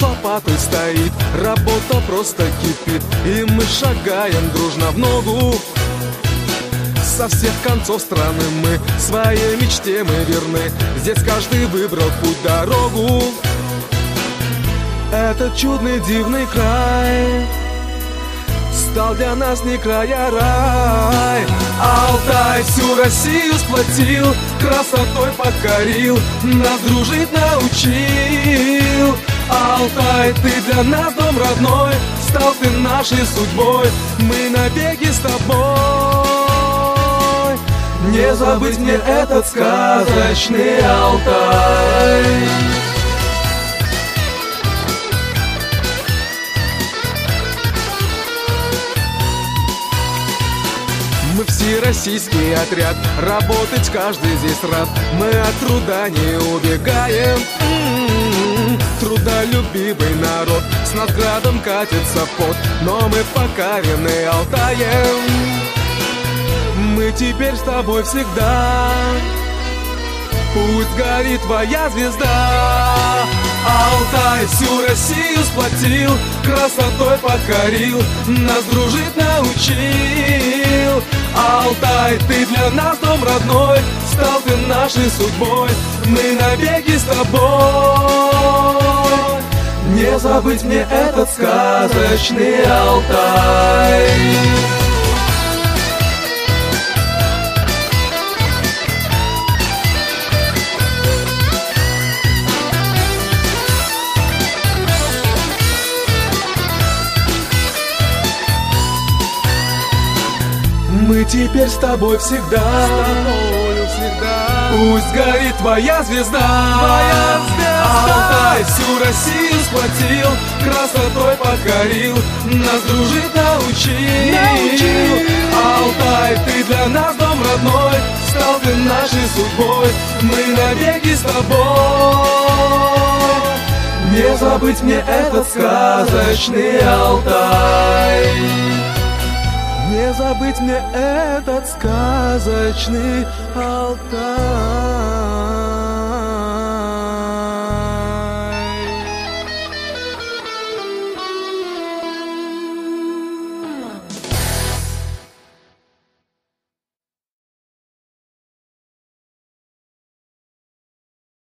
лопатой стоит. Работа просто кипит. И мы шагаем дружно в ногу. Со всех концов страны мы Своей мечте мы верны. Здесь каждый выбрал путь дорогу. Этот чудный дивный край Стал для нас не края рай. Алтай всю Россию сплотил Красотой покорил Нас дружить научил Алтай, ты для нас дом родной Стал ты нашей судьбой. Мы навеки с тобой. Не забыть мне этот сказочный Алтай. Мы все российский отряд, работать каждый здесь рад. Мы от труда не убегаем. Трудолюбивый народ, с надградом катится пот Но мы покорены Алтаем. Мы теперь с тобой всегда. Пусть горит твоя звезда. Алтай всю Россию сплотил Красотой покорил Нас дружить научил. Алтай, ты для нас дом родной Стал ты нашей судьбой. Мы навеки с тобой Не забыть мне этот сказочный Алтай Мы теперь с тобой всегда, с тобою всегда. Пусть горит твоя звезда, твоя звезда. Алтай всю Россию сплотил, красотой покорил, нас дружить научил. научил. Алтай, ты для нас дом родной, стал ты нашей судьбой, мы навеки с тобой. Не забыть мне этот сказочный Алтай. Не забыть мне этот сказочный Алтай.